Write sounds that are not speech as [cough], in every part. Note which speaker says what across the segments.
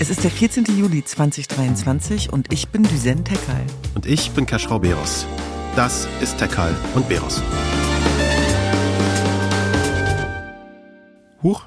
Speaker 1: Es ist der 14. Juli 2023 und ich bin Düsen Tekal.
Speaker 2: Und ich bin Kaschrau Beros. Das ist Tekal und Beros. Huch,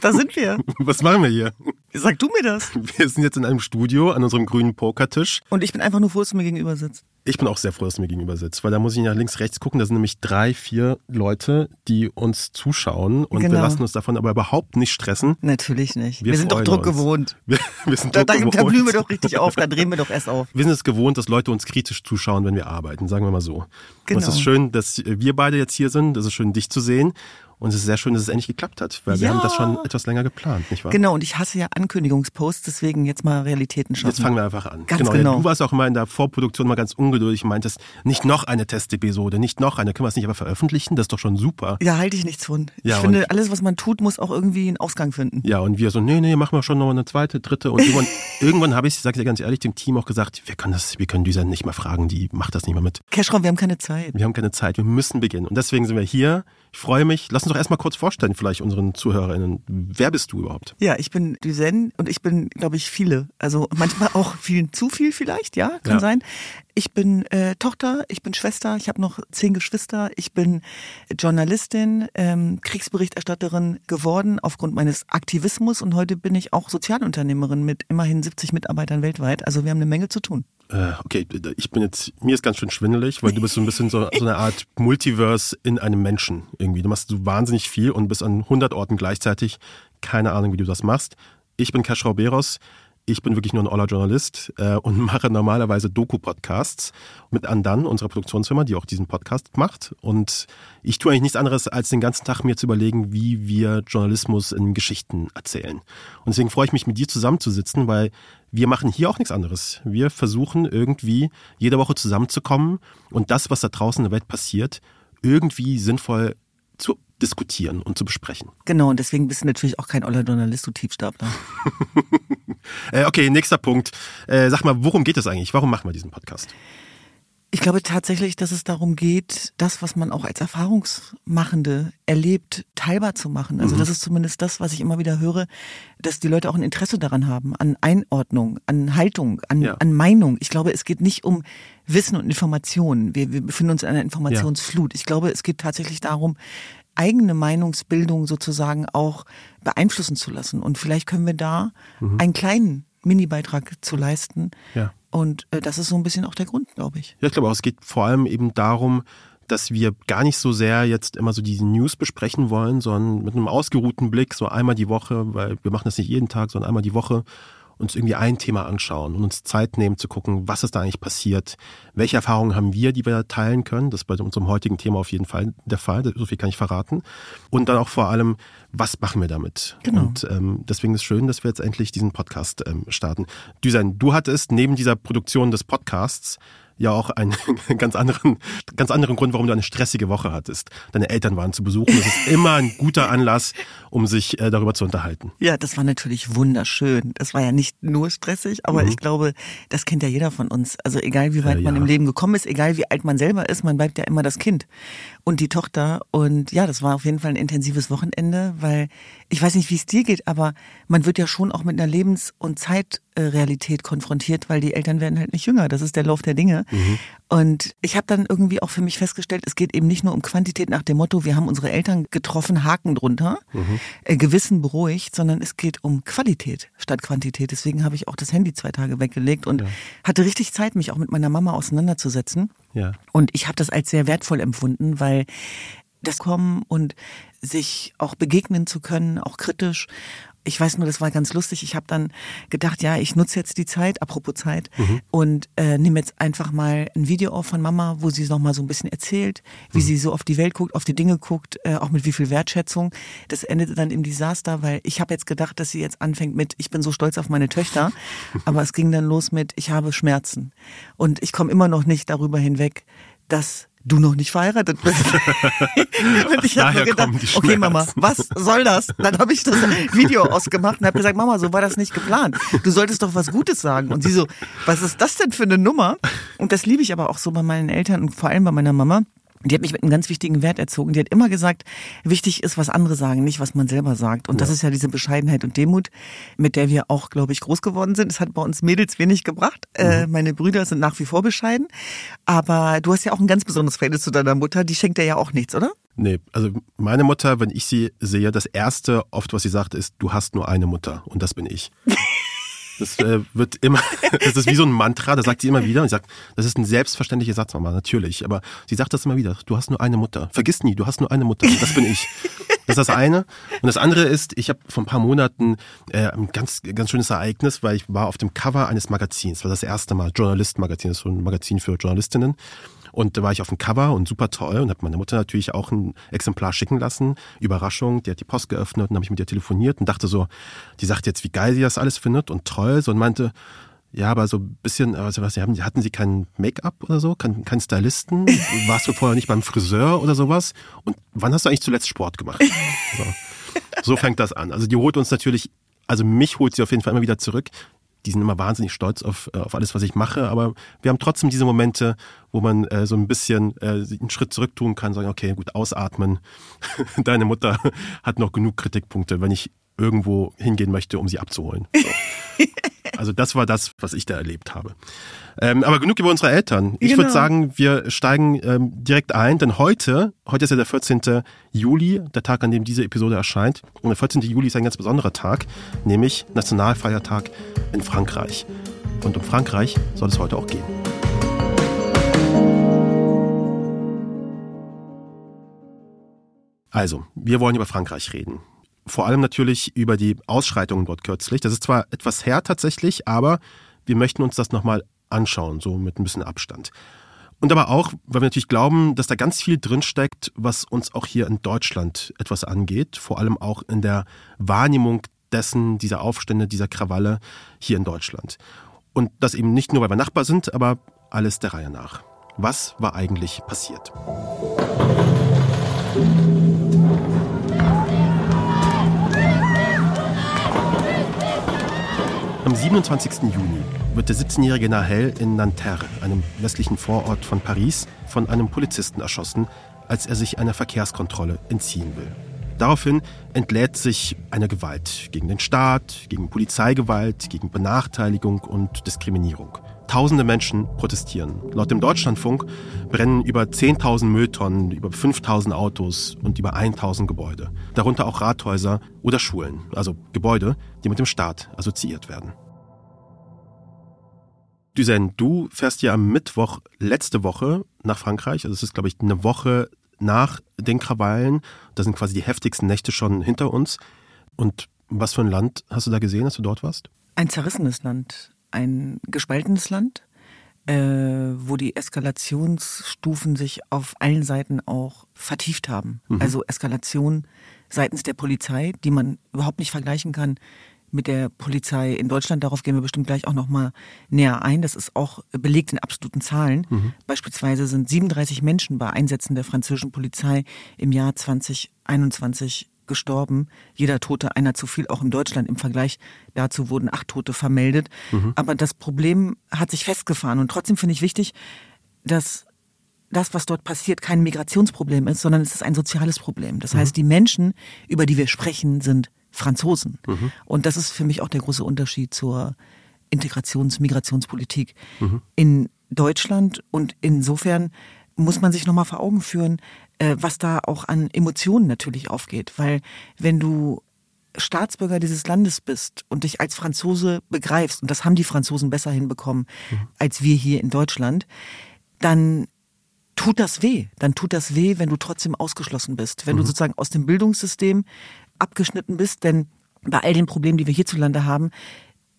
Speaker 1: Da sind wir. [laughs]
Speaker 2: was machen wir hier?
Speaker 1: Sag du mir das. [laughs]
Speaker 2: Wir sind jetzt in einem Studio an unserem grünen Pokertisch.
Speaker 1: Und ich bin einfach nur froh, dass du mir gegenüber sitzt.
Speaker 2: Ich bin auch sehr froh, dass du mir gegenüber sitzt, weil da muss ich nach links, rechts gucken. Da sind nämlich drei, vier Leute, die uns zuschauen und wir
Speaker 1: Genau.
Speaker 2: lassen uns davon aber überhaupt nicht stressen.
Speaker 1: Natürlich nicht.
Speaker 2: Wir
Speaker 1: Wir, sind doch Druck
Speaker 2: uns.
Speaker 1: gewohnt. [laughs]
Speaker 2: Wir, wir sind
Speaker 1: Da,
Speaker 2: Druck
Speaker 1: da, da
Speaker 2: gewohnt.
Speaker 1: blühen wir doch richtig auf, da drehen wir doch erst auf. [laughs]
Speaker 2: Wir sind es gewohnt, dass Leute uns kritisch zuschauen, wenn wir arbeiten, sagen wir mal so. Und
Speaker 1: Genau.
Speaker 2: es ist schön, dass wir beide jetzt hier sind. Es ist schön, dich zu sehen. Und es ist sehr schön, dass es endlich geklappt hat, weil wir
Speaker 1: Ja.
Speaker 2: haben das schon etwas länger geplant, nicht wahr?
Speaker 1: Genau, und ich hasse ja Ankündigungsposts, deswegen jetzt mal Realitäten schaffen.
Speaker 2: Jetzt fangen wir einfach an.
Speaker 1: Ganz
Speaker 2: Ja,
Speaker 1: genau.
Speaker 2: du warst auch immer in der Vorproduktion mal ganz ungeduldig und meintest, nicht noch eine Testepisode, nicht noch eine. Können wir es nicht aber veröffentlichen? Das ist doch schon super.
Speaker 1: Ja, halte ich nichts von.
Speaker 2: Ja,
Speaker 1: ich finde, alles, was man tut, muss auch irgendwie einen Ausgang finden.
Speaker 2: Ja, und wir so, nee, nee, machen wir schon noch eine zweite, dritte. Und irgendwann, [laughs] irgendwann habe ich, sag ich dir ganz ehrlich, dem Team auch gesagt, wir können das, wir können Düsen nicht mehr fragen, die macht das nicht mehr mit.
Speaker 1: Cashraum, wir haben keine Zeit.
Speaker 2: Wir haben keine Zeit, wir müssen beginnen. Und deswegen sind wir hier. Ich freue mich. Lass uns doch erstmal kurz vorstellen, vielleicht unseren ZuhörerInnen. Wer bist du überhaupt?
Speaker 1: Ja, ich bin Düsen und ich bin, glaube ich, viele. Also manchmal auch vielen zu viel vielleicht, ja, kann
Speaker 2: Ja.
Speaker 1: sein. Ich bin äh, Tochter, ich bin Schwester, ich habe noch zehn Geschwister, ich bin Journalistin, ähm, Kriegsberichterstatterin geworden aufgrund meines Aktivismus und heute bin ich auch Sozialunternehmerin mit immerhin 70 Mitarbeitern weltweit. Also wir haben eine Menge zu tun.
Speaker 2: Äh, okay, ich bin jetzt, mir ist ganz schön schwindelig, weil du bist so ein bisschen so, [laughs] so eine Art Multiverse in einem Menschen irgendwie. Du machst so wahnsinnig viel und bist an 100 Orten gleichzeitig. Keine Ahnung, wie du das machst. Ich bin Kaschrau Beros. Ich bin wirklich nur ein oller Journalist äh, und [laughs] mache normalerweise Doku-Podcasts mit Andan, unserer Produktionsfirma, die auch diesen Podcast macht. Und ich tue eigentlich nichts anderes, als den ganzen Tag mir zu überlegen, wie wir Journalismus in Geschichten erzählen. Und deswegen freue ich mich, mit dir zusammenzusitzen, weil wir machen hier auch nichts anderes. Wir versuchen irgendwie jede Woche zusammenzukommen und das, was da draußen in der Welt passiert, irgendwie sinnvoll zu diskutieren und zu besprechen.
Speaker 1: Genau, und deswegen bist du natürlich auch kein oller Journalist, du Tiefstapler. [laughs]
Speaker 2: Äh, okay, nächster Punkt. Äh, sag mal, worum geht es eigentlich? Warum machen wir diesen Podcast?
Speaker 1: Ich glaube tatsächlich, dass es darum geht, das, was man auch als Erfahrungsmachende erlebt, teilbar zu machen. Also das ist zumindest das, was ich immer wieder höre, dass die Leute auch ein Interesse daran haben, an Einordnung, an Haltung, an,
Speaker 2: Ja.
Speaker 1: an Meinung. Ich glaube, es geht nicht um Wissen und Informationen. Wir, wir befinden uns in einer Informationsflut. Ich glaube, es geht tatsächlich darum, eigene Meinungsbildung sozusagen auch beeinflussen zu lassen. Und vielleicht können wir da einen kleinen Mini-Beitrag zu leisten.
Speaker 2: Ja.
Speaker 1: Und äh, das ist so ein bisschen auch der Grund, glaube ich.
Speaker 2: Ja, ich glaube auch, es geht vor allem eben darum, dass wir gar nicht so sehr jetzt immer so diese News besprechen wollen, sondern mit einem ausgeruhten Blick, so einmal die Woche, weil wir machen das nicht jeden Tag, sondern einmal die Woche, uns irgendwie ein Thema anschauen und uns Zeit nehmen zu gucken, was ist da eigentlich passiert, welche Erfahrungen haben wir, die wir teilen können, das ist bei unserem heutigen Thema auf jeden Fall der Fall, so viel kann ich verraten. Und dann auch vor allem, was machen wir damit?
Speaker 1: Genau.
Speaker 2: Und ähm, deswegen ist es schön, dass wir jetzt endlich diesen Podcast ähm, starten. Düsen, du hattest neben dieser Produktion des Podcasts ja auch [laughs] einen ganz anderen, ganz anderen Grund, warum du eine stressige Woche hattest. Deine Eltern waren zu besuchen. Das ist immer ein guter Anlass, um sich äh, darüber zu unterhalten.
Speaker 1: Ja, das war natürlich wunderschön. Das war ja nicht nur stressig, aber ich glaube, das kennt ja jeder von uns. Also egal wie weit
Speaker 2: Äh,
Speaker 1: man
Speaker 2: ja.
Speaker 1: im Leben gekommen ist, egal wie alt man selber ist, man bleibt ja immer das Kind und die Tochter. Und ja, das war auf jeden Fall ein intensives Wochenende, weil ich weiß nicht, wie es dir geht, aber man wird ja schon auch mit einer Lebens- und Zeitrealität konfrontiert, weil die Eltern werden halt nicht jünger. Das ist der Lauf der Dinge. Und ich habe dann irgendwie auch für mich festgestellt, es geht eben nicht nur um Quantität nach dem Motto, wir haben unsere Eltern getroffen, Haken drunter, äh, Gewissen beruhigt, sondern es geht um Qualität statt Quantität. Deswegen habe ich auch das Handy zwei Tage weggelegt und hatte richtig Zeit, mich auch mit meiner Mama auseinanderzusetzen.
Speaker 2: Ja.
Speaker 1: Und ich habe das als sehr wertvoll empfunden, weil das Kommen und sich auch begegnen zu können, auch kritisch. Ich weiß nur, das war ganz lustig. Ich habe dann gedacht, ja, ich nutze jetzt die Zeit, apropos Zeit, und äh, nehme jetzt einfach mal ein Video auf von Mama, wo sie noch mal so ein bisschen erzählt, wie sie so auf die Welt guckt, auf die Dinge guckt, äh, auch mit wie viel Wertschätzung. Das endete dann im Desaster, weil ich habe jetzt gedacht, dass sie jetzt anfängt mit, ich bin so stolz auf meine Töchter, [laughs] aber es ging dann los mit, ich habe Schmerzen und ich komme immer noch nicht darüber hinweg, dass du noch nicht verheiratet bist. [laughs] und ich habe gedacht, okay Mama, was soll das? Dann habe ich das Video ausgemacht und habe gesagt, Mama, so war das nicht geplant. Du solltest doch was Gutes sagen. Und sie so, was ist das denn für eine Nummer? Und das liebe ich aber auch so bei meinen Eltern und vor allem bei meiner Mama. Die hat mich mit einem ganz wichtigen Wert erzogen. Die hat immer gesagt, wichtig ist, was andere sagen, nicht was man selber sagt. Und ja. das ist ja diese Bescheidenheit und Demut, mit der wir auch, glaube ich, groß geworden sind. Es hat bei uns Mädels wenig gebracht. Äh, mhm. meine Brüder sind nach wie vor bescheiden. Aber du hast ja auch ein ganz besonderes Verhältnis zu deiner Mutter. Die schenkt dir ja auch nichts, oder?
Speaker 2: Nee, also meine Mutter, wenn ich sie sehe, das erste oft, was sie sagt, ist, du hast nur eine Mutter und das bin ich. [laughs] Das äh, wird immer, [laughs] das ist wie so ein Mantra, das sagt sie immer wieder. Und sie sagt, das ist ein selbstverständlicher Satz, Mama, natürlich. Aber sie sagt das immer wieder. Du hast nur eine Mutter. Vergiss nie, du hast nur eine Mutter. Das bin ich. Das ist das eine. Und das andere ist, ich habe vor ein paar Monaten äh, ein ganz, ganz schönes Ereignis, weil ich war auf dem Cover eines Magazins. Das war das erste Mal, Journalist-Magazin, das ist so ein Magazin für Journalistinnen. Und da war ich auf dem Cover und super toll und habe meine Mutter natürlich auch ein Exemplar schicken lassen. Überraschung, die hat die Post geöffnet und habe ich mit ihr telefoniert und dachte so, die sagt jetzt, wie geil sie das alles findet und toll. So und meinte, ja, aber so ein bisschen, also was, hatten Sie kein Make-up oder so? Kein, kein Stylisten? [laughs] Warst du vorher nicht beim Friseur oder sowas? Und wann hast du eigentlich zuletzt Sport gemacht? [laughs] So, so fängt das an. Also die holt uns natürlich, also mich holt sie auf jeden Fall immer wieder zurück die sind immer wahnsinnig stolz auf, äh, auf alles, was ich mache, aber wir haben trotzdem diese Momente, wo man äh, so ein bisschen äh, einen Schritt zurück tun kann, sagen, okay, gut, ausatmen. [laughs] Deine Mutter hat noch genug Kritikpunkte, wenn ich irgendwo hingehen möchte, um sie abzuholen. So. [laughs] Also das war das, was ich da erlebt habe. Ähm, aber genug über unsere Eltern. Ich genau. würde sagen, wir steigen ähm, direkt ein, denn heute, heute ist ja der 14. Juli, der Tag, an dem diese Episode erscheint. Und der 14. Juli ist ein ganz besonderer Tag, nämlich Nationalfeiertag in Frankreich. Und um Frankreich soll es heute auch gehen. Also, wir wollen über Frankreich reden vor allem natürlich über die Ausschreitungen dort kürzlich. Das ist zwar etwas her tatsächlich, aber wir möchten uns das nochmal anschauen, so mit ein bisschen Abstand. Und aber auch, weil wir natürlich glauben, dass da ganz viel drinsteckt, was uns auch hier in Deutschland etwas angeht, vor allem auch in der Wahrnehmung dessen, dieser Aufstände, dieser Krawalle hier in Deutschland. Und das eben nicht nur, weil wir Nachbar sind, aber alles der Reihe nach. Was war eigentlich passiert? Am 27. Juni wird der 17-jährige Nahel in Nanterre, einem westlichen Vorort von Paris, von einem Polizisten erschossen, als er sich einer Verkehrskontrolle entziehen will. Daraufhin entlädt sich eine Gewalt gegen den Staat, gegen Polizeigewalt, gegen Benachteiligung und Diskriminierung. Tausende Menschen protestieren. Laut dem Deutschlandfunk brennen über 10.000 Mülltonnen, über 5.000 Autos und über 1.000 Gebäude. Darunter auch Rathäuser oder Schulen, also Gebäude, die mit dem Staat assoziiert werden. Dusen, du fährst ja am Mittwoch letzte Woche nach Frankreich. Also es ist, glaube ich, eine Woche nach den Krawallen. Da sind quasi die heftigsten Nächte schon hinter uns. Und was für ein Land hast du da gesehen, als du dort warst?
Speaker 1: Ein zerrissenes Land ein gespaltenes Land, äh, wo die Eskalationsstufen sich auf allen Seiten auch vertieft haben. Mhm. Also Eskalation seitens der Polizei, die man überhaupt nicht vergleichen kann mit der Polizei in Deutschland. Darauf gehen wir bestimmt gleich auch noch mal näher ein. Das ist auch belegt in absoluten Zahlen. Mhm. Beispielsweise sind 37 Menschen bei Einsätzen der französischen Polizei im Jahr 2021 gestorben. Jeder Tote einer zu viel, auch in Deutschland. Im Vergleich dazu wurden acht Tote vermeldet. Mhm. Aber das Problem hat sich festgefahren. Und trotzdem finde ich wichtig, dass das, was dort passiert, kein Migrationsproblem ist, sondern es ist ein soziales Problem. Das mhm. heißt, die Menschen, über die wir sprechen, sind Franzosen. Mhm. Und das ist für mich auch der große Unterschied zur Integrations-, Migrationspolitik mhm. in Deutschland. Und insofern muss man sich nochmal vor Augen führen, äh, was da auch an Emotionen natürlich aufgeht. Weil wenn du Staatsbürger dieses Landes bist und dich als Franzose begreifst, und das haben die Franzosen besser hinbekommen mhm. als wir hier in Deutschland, dann tut das weh. Dann tut das weh, wenn du trotzdem ausgeschlossen bist, wenn mhm. du sozusagen aus dem Bildungssystem abgeschnitten bist, denn bei all den Problemen, die wir hierzulande haben,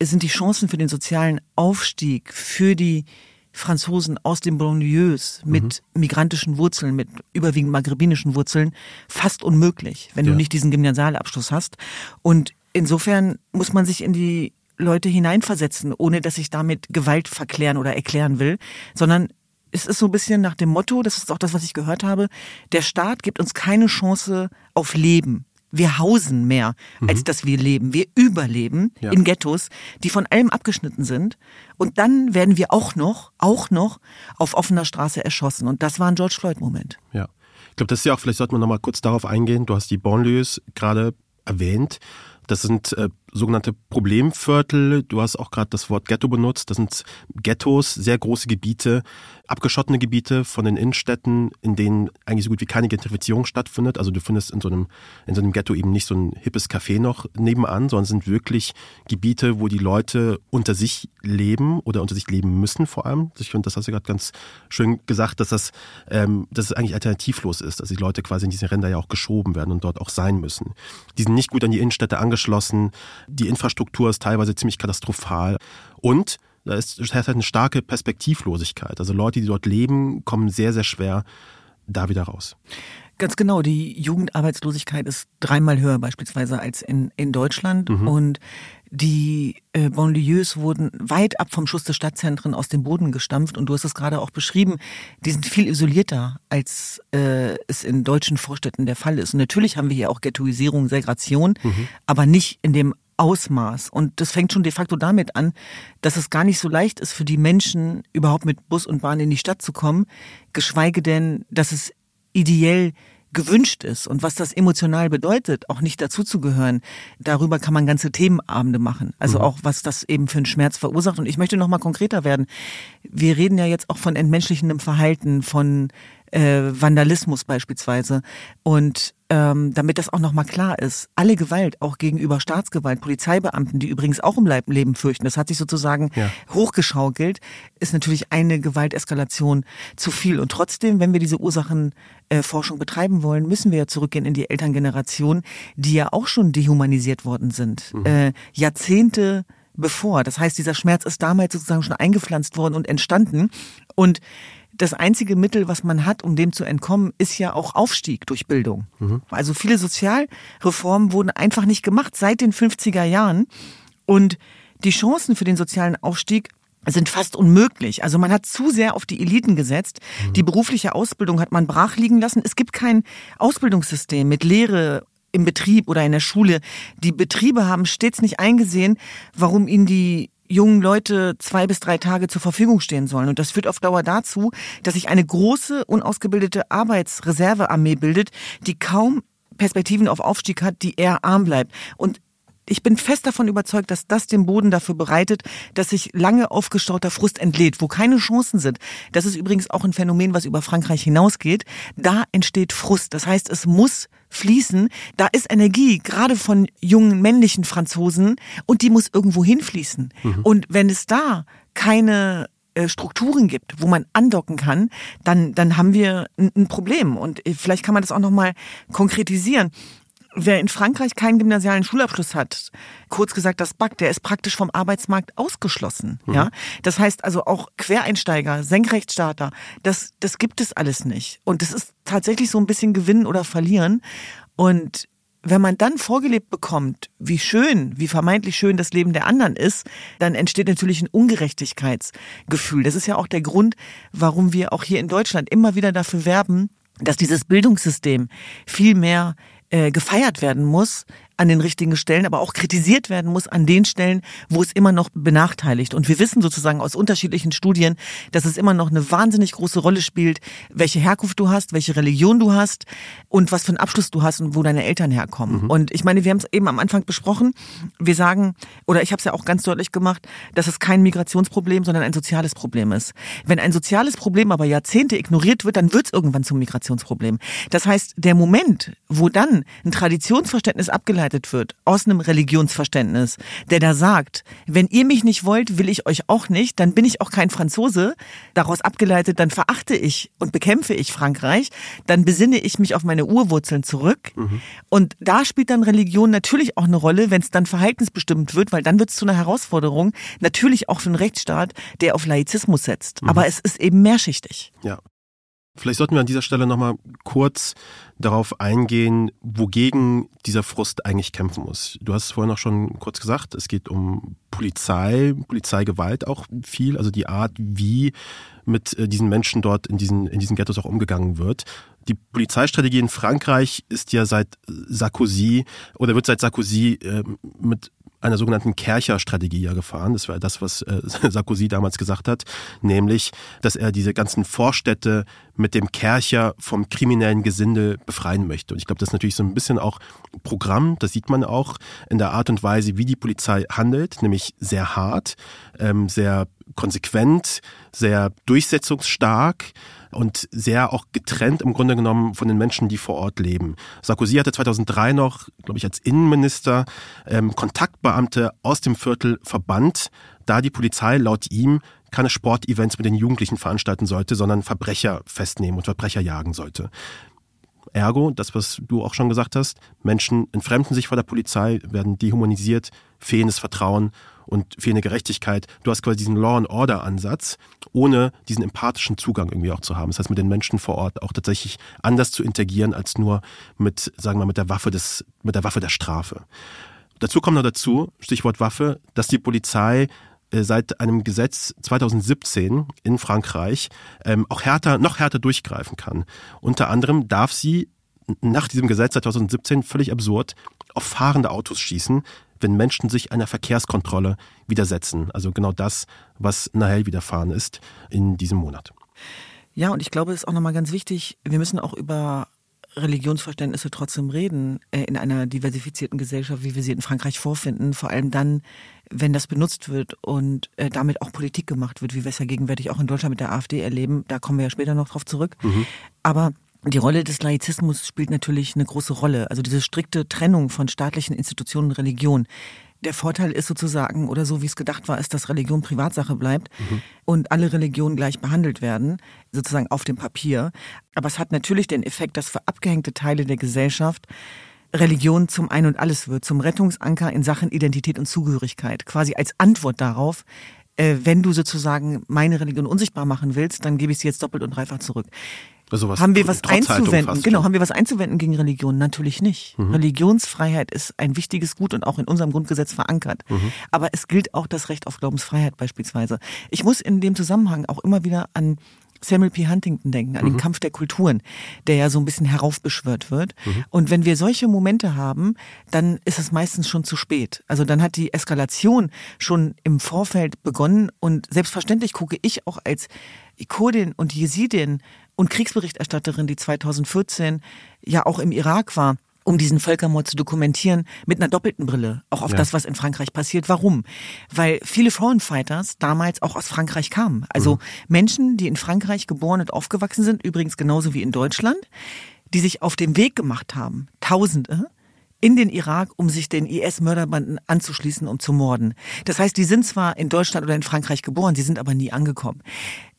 Speaker 1: sind die Chancen für den sozialen Aufstieg, für die Franzosen aus den Banlieues mit mhm. migrantischen Wurzeln, mit überwiegend maghrebinischen Wurzeln, fast unmöglich, wenn ja. du nicht diesen Gymnasialabschluss hast. Und insofern muss man sich in die Leute hineinversetzen, ohne dass ich damit Gewalt verklären oder erklären will, sondern es ist so ein bisschen nach dem Motto, das ist auch das, was ich gehört habe, der Staat gibt uns keine Chance auf Leben. Wir hausen mehr, mhm. als dass wir leben. Wir überleben ja. in Ghettos, die von allem abgeschnitten sind. Und dann werden wir auch noch, auch noch auf offener Straße erschossen. Und das war ein George Floyd-Moment.
Speaker 2: Ja. Ich glaube, das ist ja auch, vielleicht sollten wir nochmal kurz darauf eingehen. Du hast die Banlieues gerade erwähnt. Das sind äh, sogenannte Problemviertel. Du hast auch gerade das Wort Ghetto benutzt. Das sind Ghettos, sehr große Gebiete, abgeschottene Gebiete von den Innenstädten, in denen eigentlich so gut wie keine Gentrifizierung stattfindet. Also du findest in so einem, in so einem Ghetto eben nicht so ein hippes Café noch nebenan, sondern sind wirklich Gebiete, wo die Leute unter sich leben oder unter sich leben müssen vor allem. Ich finde, das hast du gerade ganz schön gesagt, dass das, ähm, dass es eigentlich alternativlos ist, dass die Leute quasi in diese Ränder ja auch geschoben werden und dort auch sein müssen. Die sind nicht gut an die Innenstädte angeschlossen. Die Infrastruktur ist teilweise ziemlich katastrophal. Und da ist, das heißt halt eine starke Perspektivlosigkeit. Also Leute, die dort leben, kommen sehr, sehr schwer da wieder raus.
Speaker 1: Ganz genau, die Jugendarbeitslosigkeit ist dreimal höher beispielsweise als in, in Deutschland. Mhm. Und die äh, Banlieues wurden weit ab vom Schuss des Stadtzentren aus dem Boden gestampft. Und du hast es gerade auch beschrieben, die sind viel isolierter, als äh, es in deutschen Vorstädten der Fall ist. Und natürlich haben wir hier auch Ghettoisierung, Segregation, mhm. aber nicht in dem Ausmaß. Und das fängt schon de facto damit an, dass es gar nicht so leicht ist für die Menschen, überhaupt mit Bus und Bahn in die Stadt zu kommen, geschweige denn, dass es ideell gewünscht ist und was das emotional bedeutet, auch nicht dazuzugehören, darüber kann man ganze Themenabende machen. Also mhm. auch, was das eben für einen Schmerz verursacht. Und ich möchte noch mal konkreter werden. Wir reden ja jetzt auch von entmenschlichendem Verhalten, von äh, Vandalismus beispielsweise. Und ähm, damit das auch nochmal klar ist, alle Gewalt, auch gegenüber Staatsgewalt, Polizeibeamten, die übrigens auch um Leib Leben fürchten, das hat sich sozusagen ja. hochgeschaukelt, ist natürlich eine Gewalteskalation zu viel. Und trotzdem, wenn wir diese Ursachenforschung äh, betreiben wollen, müssen wir ja zurückgehen in die Elterngeneration, die ja auch schon dehumanisiert worden sind. Mhm. Äh, Jahrzehnte bevor. Das heißt, dieser Schmerz ist damals sozusagen schon eingepflanzt worden und entstanden. Und das einzige Mittel, was man hat, um dem zu entkommen, ist ja auch Aufstieg durch Bildung. Mhm. Also viele Sozialreformen wurden einfach nicht gemacht seit den 50er Jahren. Und die Chancen für den sozialen Aufstieg sind fast unmöglich. Also man hat zu sehr auf die Eliten gesetzt. Mhm. Die berufliche Ausbildung hat man brach liegen lassen. Es gibt kein Ausbildungssystem mit Lehre im Betrieb oder in der Schule. Die Betriebe haben stets nicht eingesehen, warum ihnen die jungen Leute zwei bis drei Tage zur Verfügung stehen sollen. Und das führt auf Dauer dazu, dass sich eine große, unausgebildete Arbeitsreservearmee bildet, die kaum Perspektiven auf Aufstieg hat, die eher arm bleibt. Und ich bin fest davon überzeugt, dass das den Boden dafür bereitet, dass sich lange aufgestauter Frust entlädt, wo keine Chancen sind. Das ist übrigens auch ein Phänomen, was über Frankreich hinausgeht. Da entsteht Frust. Das heißt, es muss fließen. Da ist Energie, gerade von jungen männlichen Franzosen, und die muss irgendwo hinfließen. Mhm. Und wenn es da keine äh, Strukturen gibt, wo man andocken kann, dann, dann haben wir ein, Problem. Und äh, vielleicht kann man das auch nochmal konkretisieren wer in Frankreich keinen gymnasialen Schulabschluss hat, kurz gesagt das BAC, der ist praktisch vom Arbeitsmarkt ausgeschlossen. Mhm. Ja, das heißt also auch Quereinsteiger, Senkrechtstarter, das das gibt es alles nicht. Und das ist tatsächlich so ein bisschen gewinnen oder verlieren. Und wenn man dann vorgelebt bekommt, wie schön, wie vermeintlich schön das Leben der anderen ist, dann entsteht natürlich ein Ungerechtigkeitsgefühl. Das ist ja auch der Grund, warum wir auch hier in Deutschland immer wieder dafür werben, dass dieses Bildungssystem viel mehr äh, gefeiert werden muss, an den richtigen Stellen, aber auch kritisiert werden muss an den Stellen, wo es immer noch benachteiligt. Und wir wissen sozusagen aus unterschiedlichen Studien, dass es immer noch eine wahnsinnig große Rolle spielt, welche Herkunft du hast, welche Religion du hast und was für einen Abschluss du hast und wo deine Eltern herkommen. Mhm. Und ich meine, wir haben es eben am Anfang besprochen. Wir sagen, oder ich habe es ja auch ganz deutlich gemacht, dass es kein Migrationsproblem, sondern ein soziales Problem ist. Wenn ein soziales Problem aber Jahrzehnte ignoriert wird, dann wird es irgendwann zum Migrationsproblem. Das heißt, der Moment, wo dann ein Traditionsverständnis abgeleitet abgeleitet wird aus einem Religionsverständnis, der da sagt, wenn ihr mich nicht wollt, will ich euch auch nicht, dann bin ich auch kein Franzose. Daraus abgeleitet, dann verachte ich und bekämpfe ich Frankreich, dann besinne ich mich auf meine Urwurzeln zurück. Mhm. Und da spielt dann Religion natürlich auch eine Rolle, wenn es dann verhaltensbestimmt wird, weil dann wird es zu einer Herausforderung, natürlich auch für einen Rechtsstaat, der auf Laizismus setzt. Mhm. Aber es ist eben mehrschichtig.
Speaker 2: Ja. Vielleicht sollten wir an dieser Stelle nochmal kurz darauf eingehen, wogegen dieser Frust eigentlich kämpfen muss. Du hast es vorhin noch schon kurz gesagt, es geht um Polizei, Polizeigewalt auch viel, also die Art, wie mit äh, diesen Menschen dort in diesen, in diesen Ghettos auch umgegangen wird. Die Polizeistrategie in Frankreich ist ja seit Sarkozy oder wird seit Sarkozy äh, mit einer sogenannten Kercher-Strategie ja gefahren. Das war das, was äh, [laughs] Sarkozy damals gesagt hat, nämlich, dass er diese ganzen Vorstädte mit dem Kercher vom kriminellen Gesindel befreien möchte. Und ich glaube, das ist natürlich so ein bisschen auch Programm, das sieht man auch in der Art und Weise, wie die Polizei handelt, nämlich sehr hart, ähm, sehr konsequent, sehr durchsetzungsstark und sehr auch getrennt im Grunde genommen von den Menschen, die vor Ort leben. Sarkozy hatte 2003 noch, glaube ich, als Innenminister ähm, Kontaktbeamte aus dem Viertel verbannt, da die Polizei laut ihm keine Sportevents mit den Jugendlichen veranstalten sollte, sondern Verbrecher festnehmen und Verbrecher jagen sollte. Ergo, das, was du auch schon gesagt hast, Menschen entfremden sich vor der Polizei, werden dehumanisiert, fehlendes Vertrauen und fehlende Gerechtigkeit. Du hast quasi diesen Law and Order Ansatz, ohne diesen empathischen Zugang irgendwie auch zu haben. Das heißt, mit den Menschen vor Ort auch tatsächlich anders zu interagieren als nur mit, sagen wir, mit der Waffe des, mit der Waffe der Strafe. Dazu kommt noch dazu, Stichwort Waffe, dass die Polizei seit einem Gesetz 2017 in Frankreich ähm, auch härter, noch härter durchgreifen kann. Unter anderem darf sie nach diesem Gesetz 2017 völlig absurd auf fahrende Autos schießen, wenn Menschen sich einer Verkehrskontrolle widersetzen. Also genau das, was Nahel widerfahren ist in diesem Monat.
Speaker 1: Ja, und ich glaube, es ist auch nochmal ganz wichtig, wir müssen auch über Religionsverständnisse trotzdem reden äh, in einer diversifizierten Gesellschaft, wie wir sie in Frankreich vorfinden. Vor allem dann, wenn das benutzt wird und äh, damit auch Politik gemacht wird, wie wir es ja gegenwärtig auch in Deutschland mit der AfD erleben. Da kommen wir ja später noch drauf zurück. Mhm. Aber die Rolle des Laizismus spielt natürlich eine große Rolle. Also diese strikte Trennung von staatlichen Institutionen und Religion. Der Vorteil ist sozusagen, oder so wie es gedacht war, ist, dass Religion Privatsache bleibt mhm. und alle Religionen gleich behandelt werden, sozusagen auf dem Papier. Aber es hat natürlich den Effekt, dass für abgehängte Teile der Gesellschaft Religion zum Ein und Alles wird, zum Rettungsanker in Sachen Identität und Zugehörigkeit. Quasi als Antwort darauf, äh, wenn du sozusagen meine Religion unsichtbar machen willst, dann gebe ich sie jetzt doppelt und dreifach zurück. Also was, haben wir was einzuwenden? Genau, haben wir was einzuwenden gegen Religion? Natürlich nicht. Mhm. Religionsfreiheit ist ein wichtiges Gut und auch in unserem Grundgesetz verankert. Mhm. Aber es gilt auch das Recht auf Glaubensfreiheit beispielsweise. Ich muss in dem Zusammenhang auch immer wieder an Samuel P. Huntington denken, an mhm. den Kampf der Kulturen, der ja so ein bisschen heraufbeschwört wird. Mhm. Und wenn wir solche Momente haben, dann ist es meistens schon zu spät. Also dann hat die Eskalation schon im Vorfeld begonnen und selbstverständlich gucke ich auch als Kurdin und Jesidin und Kriegsberichterstatterin, die 2014 ja auch im Irak war, um diesen Völkermord zu dokumentieren, mit einer doppelten Brille, auch auf ja. das, was in Frankreich passiert. Warum? Weil viele Frauenfighters damals auch aus Frankreich kamen. Also mhm. Menschen, die in Frankreich geboren und aufgewachsen sind, übrigens genauso wie in Deutschland, die sich auf den Weg gemacht haben, Tausende, in den Irak, um sich den IS-Mörderbanden anzuschließen, um zu morden. Das heißt, die sind zwar in Deutschland oder in Frankreich geboren, sie sind aber nie angekommen.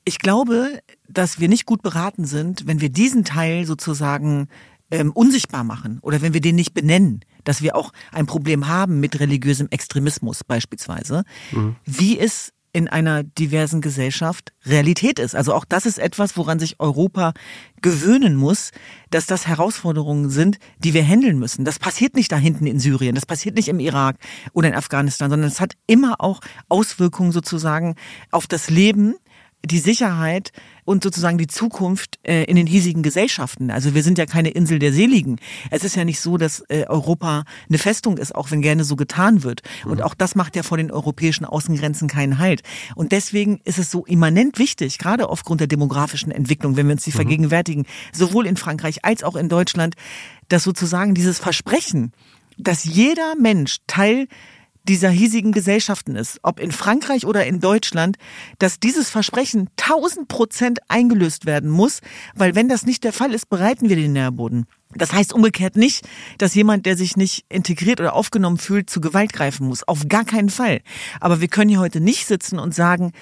Speaker 1: Ich glaube, dass wir nicht gut beraten sind, wenn wir diesen Teil sozusagen ähm, unsichtbar machen oder wenn wir den nicht benennen, dass wir auch ein Problem haben mit religiösem Extremismus beispielsweise, mhm. wie es in einer diversen Gesellschaft Realität ist. Also auch das ist etwas, woran sich Europa gewöhnen muss, dass das Herausforderungen sind, die wir handeln müssen. Das passiert nicht da hinten in Syrien, das passiert nicht im Irak oder in Afghanistan, sondern es hat immer auch Auswirkungen sozusagen auf das Leben die Sicherheit und sozusagen die Zukunft äh, in den hiesigen Gesellschaften. Also wir sind ja keine Insel der Seligen. Es ist ja nicht so, dass äh, Europa eine Festung ist, auch wenn gerne so getan wird. Und auch das macht ja vor den europäischen Außengrenzen keinen Halt. Und deswegen ist es so immanent wichtig, gerade aufgrund der demografischen Entwicklung, wenn wir uns die mhm. vergegenwärtigen, sowohl in Frankreich als auch in Deutschland, dass sozusagen dieses Versprechen, dass jeder Mensch Teil dieser hiesigen Gesellschaften ist, ob in Frankreich oder in Deutschland, dass dieses Versprechen 1000 Prozent eingelöst werden muss, weil wenn das nicht der Fall ist, bereiten wir den Nährboden. Das heißt umgekehrt nicht, dass jemand, der sich nicht integriert oder aufgenommen fühlt, zu Gewalt greifen muss. Auf gar keinen Fall. Aber wir können hier heute nicht sitzen und sagen,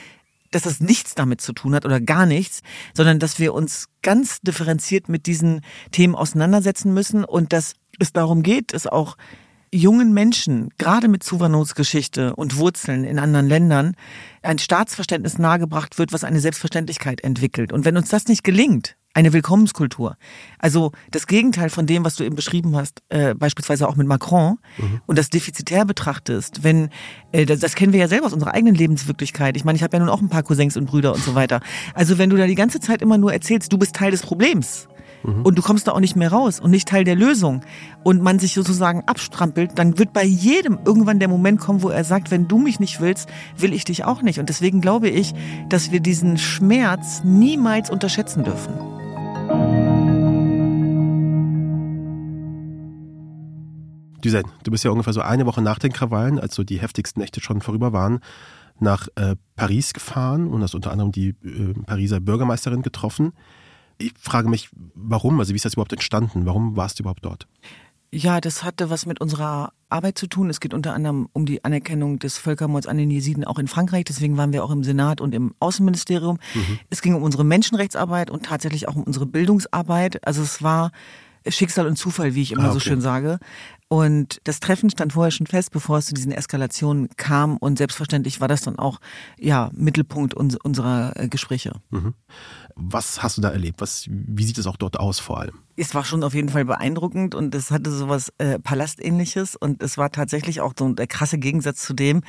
Speaker 1: dass das nichts damit zu tun hat oder gar nichts, sondern dass wir uns ganz differenziert mit diesen Themen auseinandersetzen müssen und dass es darum geht, es auch jungen Menschen, gerade mit Zuwanderungsgeschichte und Wurzeln in anderen Ländern, ein Staatsverständnis nahegebracht wird, was eine Selbstverständlichkeit entwickelt. Und wenn uns das nicht gelingt, eine Willkommenskultur. Also das Gegenteil von dem, was du eben beschrieben hast, äh, beispielsweise auch mit Macron mhm. und das defizitär betrachtest, wenn, äh, das, das kennen wir ja selber aus unserer eigenen Lebenswirklichkeit. Ich meine, ich habe ja nun auch ein paar Cousins und Brüder und so weiter. Also wenn du da die ganze Zeit immer nur erzählst, du bist Teil des Problems, Mhm. Und du kommst da auch nicht mehr raus und nicht Teil der Lösung. Und man sich sozusagen abstrampelt, dann wird bei jedem irgendwann der Moment kommen, wo er sagt, wenn du mich nicht willst, will ich dich auch nicht. Und deswegen glaube ich, dass wir diesen Schmerz niemals unterschätzen dürfen.
Speaker 2: Düsen, du bist ja ungefähr so eine Woche nach den Krawallen, als so die heftigsten Nächte schon vorüber waren, nach äh, Paris gefahren und hast unter anderem die äh, Pariser Bürgermeisterin getroffen ich frage mich, warum? Also wie ist das überhaupt entstanden? Warum warst du überhaupt dort?
Speaker 1: Ja, das hatte was mit unserer Arbeit zu tun. Es geht unter anderem um die Anerkennung des Völkermords an den Jesiden auch in Frankreich. Deswegen waren wir auch im Senat und im Außenministerium. Mhm. Es ging um unsere Menschenrechtsarbeit und tatsächlich auch um unsere Bildungsarbeit. Also es war Schicksal und Zufall, wie ich immer ah, okay. so schön sage. Und das Treffen stand vorher schon fest, bevor es zu diesen Eskalationen kam. Und selbstverständlich war das dann auch ja Mittelpunkt uns, unserer äh, Gespräche. Mhm.
Speaker 2: Was hast du da erlebt? Was, wie sieht es auch dort aus vor allem?
Speaker 1: Es war schon auf jeden Fall beeindruckend und es hatte sowas äh, Palastähnliches und es war tatsächlich auch so der krasse Gegensatz zu dem,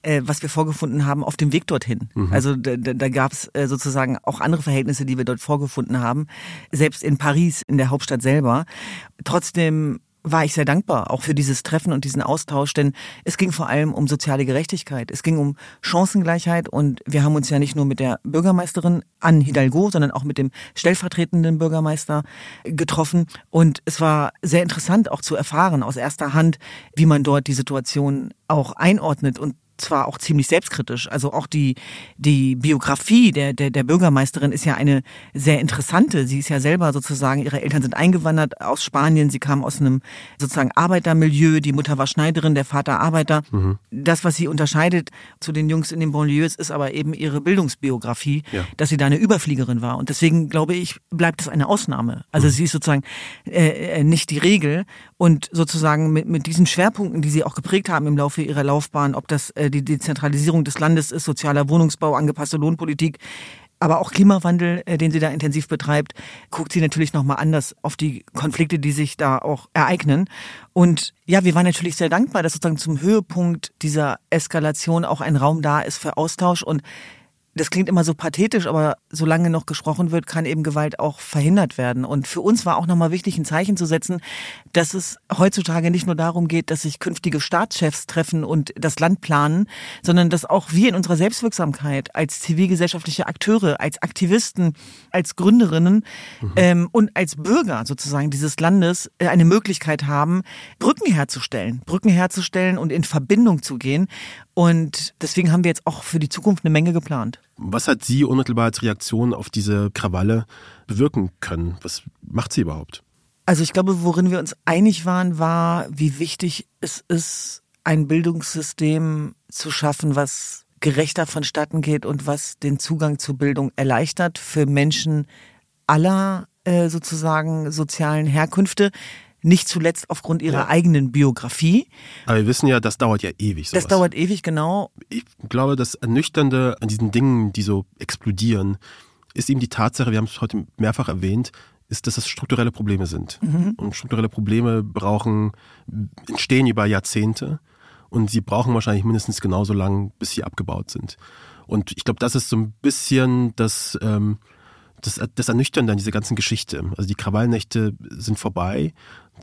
Speaker 1: äh, was wir vorgefunden haben auf dem Weg dorthin. Mhm. Also da, da gab es äh, sozusagen auch andere Verhältnisse, die wir dort vorgefunden haben, selbst in Paris, in der Hauptstadt selber. Trotzdem war ich sehr dankbar, auch für dieses Treffen und diesen Austausch, denn es ging vor allem um soziale Gerechtigkeit. Es ging um Chancengleichheit und wir haben uns ja nicht nur mit der Bürgermeisterin Anne Hidalgo, sondern auch mit dem stellvertretenden Bürgermeister getroffen. Und es war sehr interessant auch zu erfahren aus erster Hand, wie man dort die Situation auch einordnet und zwar auch ziemlich selbstkritisch. Also auch die, die Biografie der, der, der Bürgermeisterin ist ja eine sehr interessante. Sie ist ja selber sozusagen, ihre Eltern sind eingewandert aus Spanien. Sie kam aus einem sozusagen Arbeitermilieu. Die Mutter war Schneiderin, der Vater Arbeiter. Mhm. Das, was sie unterscheidet zu den Jungs in den Banlieues, ist aber eben ihre Bildungsbiografie, ja. dass sie da eine Überfliegerin war. Und deswegen glaube ich, bleibt das eine Ausnahme. Also mhm. sie ist sozusagen äh, äh nicht die Regel. Und sozusagen mit, mit diesen Schwerpunkten, die sie auch geprägt haben im Laufe ihrer Laufbahn, ob das äh, die Dezentralisierung des Landes ist, sozialer Wohnungsbau, angepasste Lohnpolitik, aber auch Klimawandel, äh, den sie da intensiv betreibt, guckt sie natürlich nochmal anders auf die Konflikte, die sich da auch ereignen. Und ja, wir waren natürlich sehr dankbar, dass sozusagen zum Höhepunkt dieser Eskalation auch ein Raum da ist für Austausch und das klingt immer so pathetisch, aber solange noch gesprochen wird, kann eben Gewalt auch verhindert werden. Und für uns war auch nochmal wichtig, ein Zeichen zu setzen, dass es heutzutage nicht nur darum geht, dass sich künftige Staatschefs treffen und das Land planen, sondern dass auch wir in unserer Selbstwirksamkeit als zivilgesellschaftliche Akteure, als Aktivisten, als Gründerinnen mhm. ähm, und als Bürger sozusagen dieses Landes äh, eine Möglichkeit haben, Brücken herzustellen, Brücken herzustellen und in Verbindung zu gehen. Und deswegen haben wir jetzt auch für die Zukunft eine Menge geplant.
Speaker 2: Was hat sie unmittelbar als Reaktion auf diese Krawalle bewirken können? Was macht sie überhaupt?
Speaker 1: Also ich glaube, worin wir uns einig waren, war, wie wichtig es ist, ein Bildungssystem zu schaffen, was gerechter vonstatten geht und was den Zugang zur Bildung erleichtert für Menschen aller äh, sozusagen sozialen Herkünfte nicht zuletzt aufgrund ihrer ja. eigenen Biografie.
Speaker 2: Aber wir wissen ja, das dauert ja ewig.
Speaker 1: Sowas. Das dauert ewig, genau.
Speaker 2: Ich glaube, das Ernüchternde an diesen Dingen, die so explodieren, ist eben die Tatsache, wir haben es heute mehrfach erwähnt, ist, dass es strukturelle Probleme sind. Mhm. Und strukturelle Probleme brauchen, entstehen über Jahrzehnte und sie brauchen wahrscheinlich mindestens genauso lang, bis sie abgebaut sind. Und ich glaube, das ist so ein bisschen das, ähm, das, das Ernüchternde an dieser ganzen Geschichte. Also die Krawallnächte sind vorbei.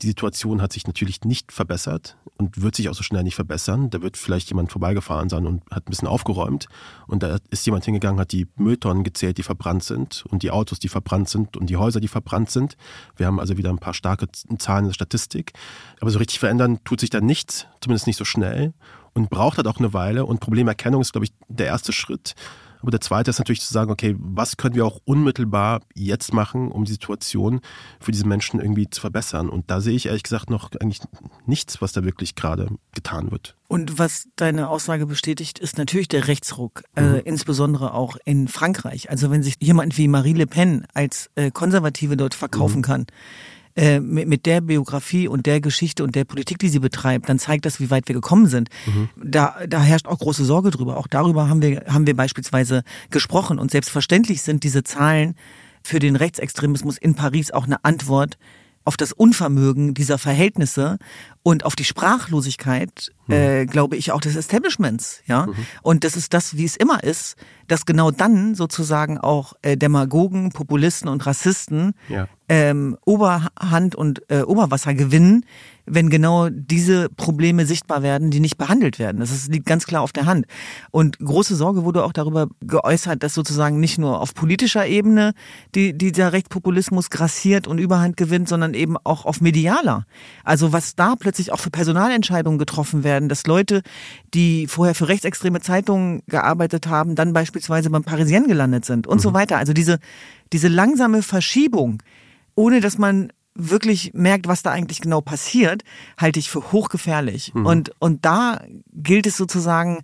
Speaker 2: Die Situation hat sich natürlich nicht verbessert und wird sich auch so schnell nicht verbessern. Da wird vielleicht jemand vorbeigefahren sein und hat ein bisschen aufgeräumt. Und da ist jemand hingegangen, hat die Mülltonnen gezählt, die verbrannt sind und die Autos, die verbrannt sind und die Häuser, die verbrannt sind. Wir haben also wieder ein paar starke Zahlen in der Statistik. Aber so richtig verändern tut sich da nichts, zumindest nicht so schnell und braucht halt auch eine Weile. Und Problemerkennung ist, glaube ich, der erste Schritt. Aber der zweite ist natürlich zu sagen, okay, was können wir auch unmittelbar jetzt machen, um die Situation für diese Menschen irgendwie zu verbessern? Und da sehe ich ehrlich gesagt noch eigentlich nichts, was da wirklich gerade getan wird.
Speaker 1: Und was deine Aussage bestätigt, ist natürlich der Rechtsruck, äh, mhm. äh, insbesondere auch in Frankreich. Also wenn sich jemand wie Marie Le Pen als äh, Konservative dort verkaufen mhm. kann, äh, mit, mit der Biografie und der Geschichte und der Politik, die sie betreibt, dann zeigt das, wie weit wir gekommen sind. Mhm. Da, da herrscht auch große Sorge drüber. Auch darüber haben wir, haben wir beispielsweise gesprochen. Und selbstverständlich sind diese Zahlen für den Rechtsextremismus in Paris auch eine Antwort auf das Unvermögen dieser Verhältnisse und auf die Sprachlosigkeit, mhm. äh, glaube ich, auch des Establishments. Ja, mhm. und das ist das, wie es immer ist, dass genau dann sozusagen auch äh, Demagogen, Populisten und Rassisten ja. Ähm, Oberhand und äh, Oberwasser gewinnen, wenn genau diese Probleme sichtbar werden, die nicht behandelt werden. Das ist, liegt ganz klar auf der Hand. Und große Sorge wurde auch darüber geäußert, dass sozusagen nicht nur auf politischer Ebene die, dieser Rechtspopulismus grassiert und Überhand gewinnt, sondern eben auch auf medialer. Also was da plötzlich auch für Personalentscheidungen getroffen werden, dass Leute, die vorher für rechtsextreme Zeitungen gearbeitet haben, dann beispielsweise beim Parisien gelandet sind und mhm. so weiter. Also diese, diese langsame Verschiebung, ohne dass man wirklich merkt, was da eigentlich genau passiert, halte ich für hochgefährlich. Mhm. Und, und da gilt es sozusagen,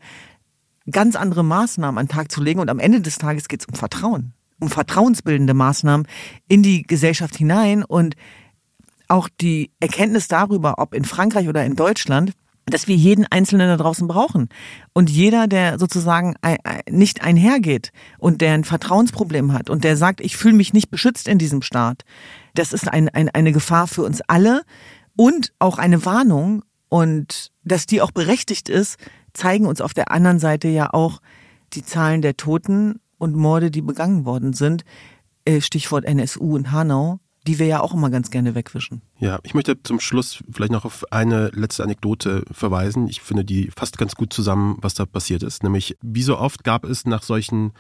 Speaker 1: ganz andere Maßnahmen an den Tag zu legen. Und am Ende des Tages geht es um Vertrauen, um vertrauensbildende Maßnahmen in die Gesellschaft hinein und auch die Erkenntnis darüber, ob in Frankreich oder in Deutschland, dass wir jeden Einzelnen da draußen brauchen. Und jeder, der sozusagen nicht einhergeht und der ein Vertrauensproblem hat und der sagt, ich fühle mich nicht beschützt in diesem Staat, das ist ein, ein, eine Gefahr für uns alle und auch eine Warnung. Und dass die auch berechtigt ist, zeigen uns auf der anderen Seite ja auch die Zahlen der Toten und Morde, die begangen worden sind. Äh, Stichwort NSU und Hanau die wir ja auch immer ganz gerne wegwischen.
Speaker 2: Ja, ich möchte zum Schluss vielleicht noch auf eine letzte Anekdote verweisen. Ich finde, die fasst ganz gut zusammen, was da passiert ist. Nämlich, wie so oft gab es nach solchen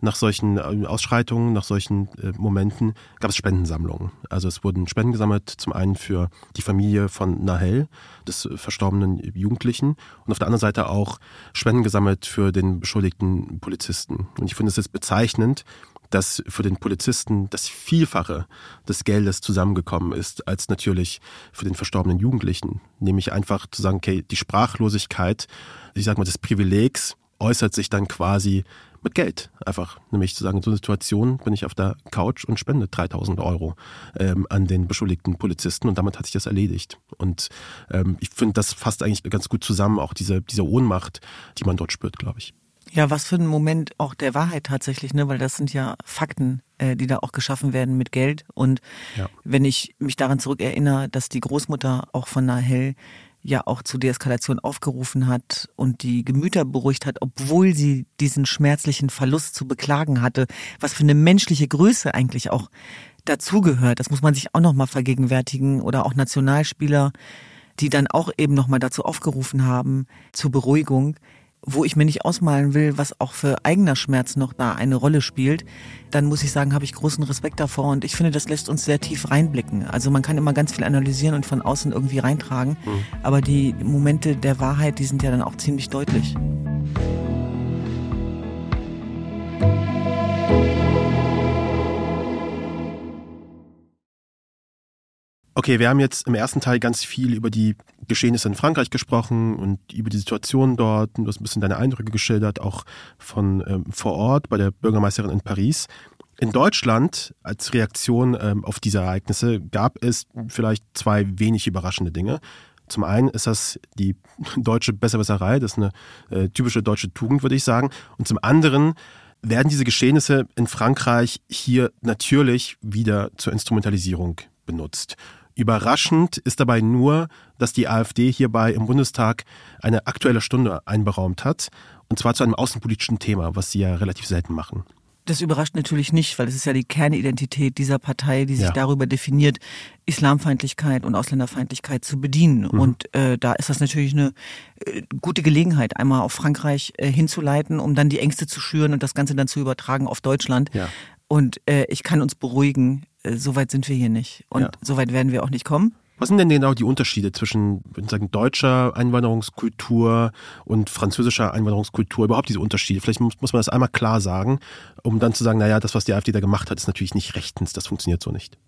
Speaker 2: nach solchen äh, Ausschreitungen, nach solchen äh, Momenten gab es Spendensammlungen. Also es wurden Spenden gesammelt, zum einen für die Familie von Nahel, des verstorbenen Jugendlichen, und auf der anderen Seite auch Spenden gesammelt für den beschuldigten Polizisten. Und ich finde es jetzt bezeichnend, dass für den Polizisten das Vielfache des Geldes zusammengekommen ist, als natürlich für den verstorbenen Jugendlichen. Nämlich einfach zu sagen, okay, die Sprachlosigkeit, ich sag mal, des Privilegs äußert sich dann quasi mit Geld. Einfach, nämlich zu sagen, in so einer Situation bin ich auf der Couch und spende 3000 Euro ähm, an den beschuldigten Polizisten und damit hat sich das erledigt. Und ähm, ich finde, das fasst eigentlich ganz gut zusammen, auch diese, diese Ohnmacht, die man dort spürt, glaube ich.
Speaker 1: Ja, was für ein Moment auch der Wahrheit tatsächlich, ne? Weil das sind ja Fakten, äh, die da auch geschaffen werden mit Geld. Und ja. wenn ich mich daran zurückerinnere, dass die Großmutter auch von Nahel ja auch zur Deeskalation aufgerufen hat und die Gemüter beruhigt hat, obwohl sie diesen schmerzlichen Verlust zu beklagen hatte, was für eine menschliche Größe eigentlich auch dazugehört. Das muss man sich auch nochmal vergegenwärtigen oder auch Nationalspieler, die dann auch eben nochmal dazu aufgerufen haben zur Beruhigung wo ich mir nicht ausmalen will, was auch für eigener Schmerz noch da eine Rolle spielt, dann muss ich sagen, habe ich großen Respekt davor und ich finde, das lässt uns sehr tief reinblicken. Also man kann immer ganz viel analysieren und von außen irgendwie reintragen, mhm. aber die Momente der Wahrheit, die sind ja dann auch ziemlich deutlich.
Speaker 2: Okay, wir haben jetzt im ersten Teil ganz viel über die Geschehnisse in Frankreich gesprochen und über die Situation dort. Du hast ein bisschen deine Eindrücke geschildert, auch von ähm, vor Ort bei der Bürgermeisterin in Paris. In Deutschland als Reaktion ähm, auf diese Ereignisse gab es vielleicht zwei wenig überraschende Dinge. Zum einen ist das die [laughs] deutsche Besserwisserei, das ist eine äh, typische deutsche Tugend, würde ich sagen. Und zum anderen werden diese Geschehnisse in Frankreich hier natürlich wieder zur Instrumentalisierung benutzt. Überraschend ist dabei nur, dass die AfD hierbei im Bundestag eine aktuelle Stunde einberaumt hat, und zwar zu einem außenpolitischen Thema, was sie ja relativ selten machen.
Speaker 1: Das überrascht natürlich nicht, weil es ist ja die Kernidentität dieser Partei, die sich ja. darüber definiert, Islamfeindlichkeit und Ausländerfeindlichkeit zu bedienen. Mhm. Und äh, da ist das natürlich eine äh, gute Gelegenheit, einmal auf Frankreich äh, hinzuleiten, um dann die Ängste zu schüren und das Ganze dann zu übertragen auf Deutschland. Ja. Und äh, ich kann uns beruhigen, äh, so weit sind wir hier nicht. Und ja. so weit werden wir auch nicht kommen.
Speaker 2: Was sind denn genau die Unterschiede zwischen sagen, deutscher Einwanderungskultur und französischer Einwanderungskultur? Überhaupt diese Unterschiede? Vielleicht muss, muss man das einmal klar sagen, um dann zu sagen, naja, das, was die AfD da gemacht hat, ist natürlich nicht rechtens, das funktioniert so nicht.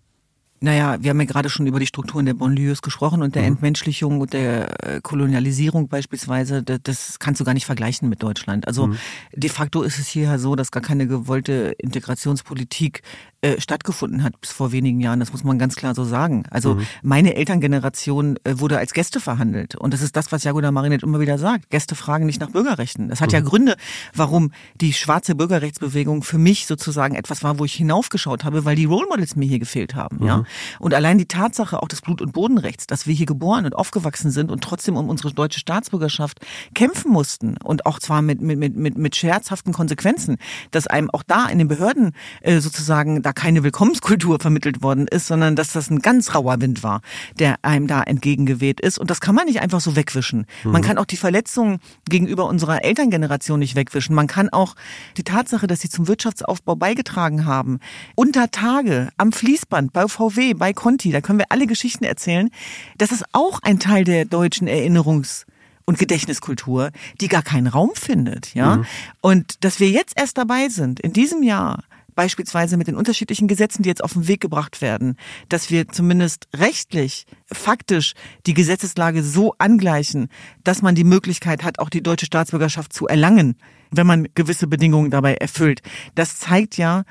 Speaker 1: Naja, wir haben ja gerade schon über die Strukturen der Bonlieus gesprochen und der mhm. Entmenschlichung und der äh, Kolonialisierung beispielsweise. Das kannst du gar nicht vergleichen mit Deutschland. Also mhm. de facto ist es hier so, dass gar keine gewollte Integrationspolitik äh, stattgefunden hat bis vor wenigen Jahren. Das muss man ganz klar so sagen. Also mhm. meine Elterngeneration äh, wurde als Gäste verhandelt. Und das ist das, was Jagoda Marinet immer wieder sagt. Gäste fragen nicht nach Bürgerrechten. Das hat mhm. ja Gründe, warum die schwarze Bürgerrechtsbewegung für mich sozusagen etwas war, wo ich hinaufgeschaut habe, weil die Role Models mir hier gefehlt haben. Mhm. Ja? Und allein die Tatsache auch des Blut- und Bodenrechts, dass wir hier geboren und aufgewachsen sind und trotzdem um unsere deutsche Staatsbürgerschaft kämpfen mussten und auch zwar mit, mit, mit, mit scherzhaften Konsequenzen, dass einem auch da in den Behörden äh, sozusagen da keine Willkommenskultur vermittelt worden ist, sondern dass das ein ganz rauer Wind war, der einem da entgegengeweht ist. Und das kann man nicht einfach so wegwischen. Mhm. Man kann auch die Verletzungen gegenüber unserer Elterngeneration nicht wegwischen. Man kann auch die Tatsache, dass sie zum Wirtschaftsaufbau beigetragen haben, unter Tage, am Fließband, bei VW, bei Conti, da können wir alle Geschichten erzählen. Das ist auch ein Teil der deutschen Erinnerungs- und Gedächtniskultur, die gar keinen Raum findet, ja. Mhm. Und dass wir jetzt erst dabei sind, in diesem Jahr, beispielsweise mit den unterschiedlichen Gesetzen, die jetzt auf den Weg gebracht werden, dass wir zumindest rechtlich, faktisch die Gesetzeslage so angleichen, dass man die Möglichkeit hat, auch die deutsche Staatsbürgerschaft zu erlangen, wenn man gewisse Bedingungen dabei erfüllt. Das zeigt ja,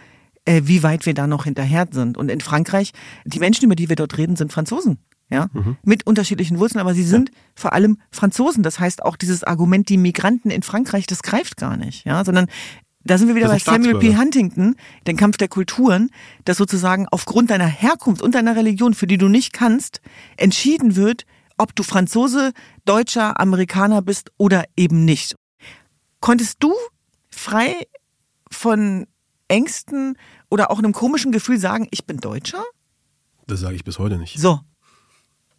Speaker 1: äh, wie weit wir da noch hinterher sind. Und in Frankreich, die Menschen, über die wir dort reden, sind Franzosen. Ja, mhm. mit unterschiedlichen Wurzeln, aber sie sind ja. vor allem Franzosen. Das heißt auch dieses Argument, die Migranten in Frankreich, das greift gar nicht, ja, sondern da sind wir wieder bei Samuel P. Huntington, den Kampf der Kulturen, dass sozusagen aufgrund deiner Herkunft und deiner Religion, für die du nicht kannst, entschieden wird, ob du Franzose, Deutscher, Amerikaner bist oder eben nicht. Konntest du frei von Ängsten oder auch einem komischen Gefühl sagen, ich bin Deutscher?
Speaker 2: Das sage ich bis heute nicht.
Speaker 1: So.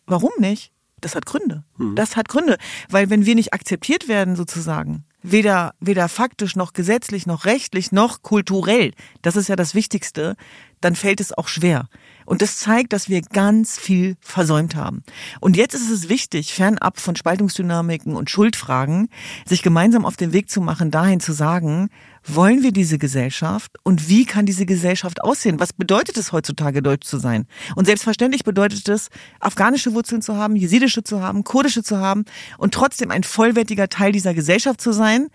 Speaker 1: Warum nicht? Das hat Gründe. Hm. Das hat Gründe. Weil wenn wir nicht akzeptiert werden, sozusagen, weder, weder faktisch noch gesetzlich noch rechtlich noch kulturell, das ist ja das Wichtigste, dann fällt es auch schwer. Und das zeigt, dass wir ganz viel versäumt haben. Und jetzt ist es wichtig, fernab von Spaltungsdynamiken und Schuldfragen, sich gemeinsam auf den Weg zu machen, dahin zu sagen, wollen wir diese Gesellschaft und wie kann diese Gesellschaft aussehen? Was bedeutet es heutzutage, deutsch zu sein? Und selbstverständlich bedeutet es, afghanische Wurzeln zu haben, jesidische zu haben, kurdische zu haben und trotzdem ein vollwertiger Teil dieser Gesellschaft zu sein,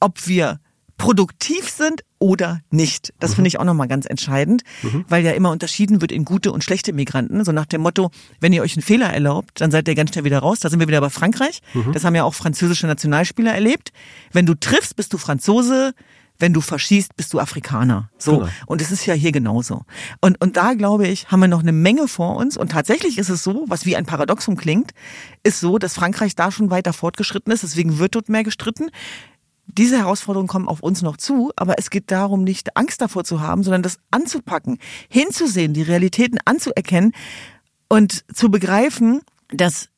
Speaker 1: ob wir produktiv sind oder nicht. Das mhm. finde ich auch nochmal ganz entscheidend, mhm. weil ja immer unterschieden wird in gute und schlechte Migranten. So nach dem Motto, wenn ihr euch einen Fehler erlaubt, dann seid ihr ganz schnell wieder raus. Da sind wir wieder bei Frankreich. Mhm. Das haben ja auch französische Nationalspieler erlebt. Wenn du triffst, bist du Franzose. Wenn du verschießt, bist du Afrikaner. So. Genau. Und es ist ja hier genauso. Und, und da glaube ich, haben wir noch eine Menge vor uns. Und tatsächlich ist es so, was wie ein Paradoxum klingt, ist so, dass Frankreich da schon weiter fortgeschritten ist. Deswegen wird dort mehr gestritten diese Herausforderungen kommen auf uns noch zu, aber es geht darum, nicht Angst davor zu haben, sondern das anzupacken, hinzusehen, die Realitäten anzuerkennen und zu begreifen, dass